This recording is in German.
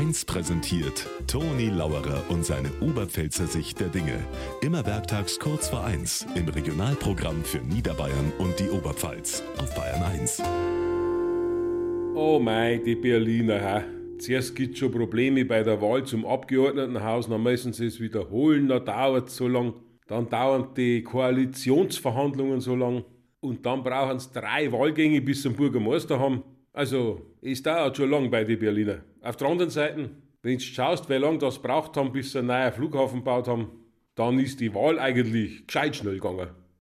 1 präsentiert Toni Lauerer und seine Oberpfälzer Sicht der Dinge. Immer werktags kurz vor 1 im Regionalprogramm für Niederbayern und die Oberpfalz auf Bayern 1. Oh mei, die Berliner, ha. Zuerst gibt schon Probleme bei der Wahl zum Abgeordnetenhaus, dann müssen sie es wiederholen, dann dauert es so lang. Dann dauern die Koalitionsverhandlungen so lang. Und dann brauchen sie drei Wahlgänge bis zum Bürgermeister haben. Also, es dauert schon lang bei den Berliner. Auf der anderen Seite, wenn du schaust, wie lange das braucht haben, bis sie einen neuen Flughafen gebaut haben, dann ist die Wahl eigentlich gescheit schnell gegangen.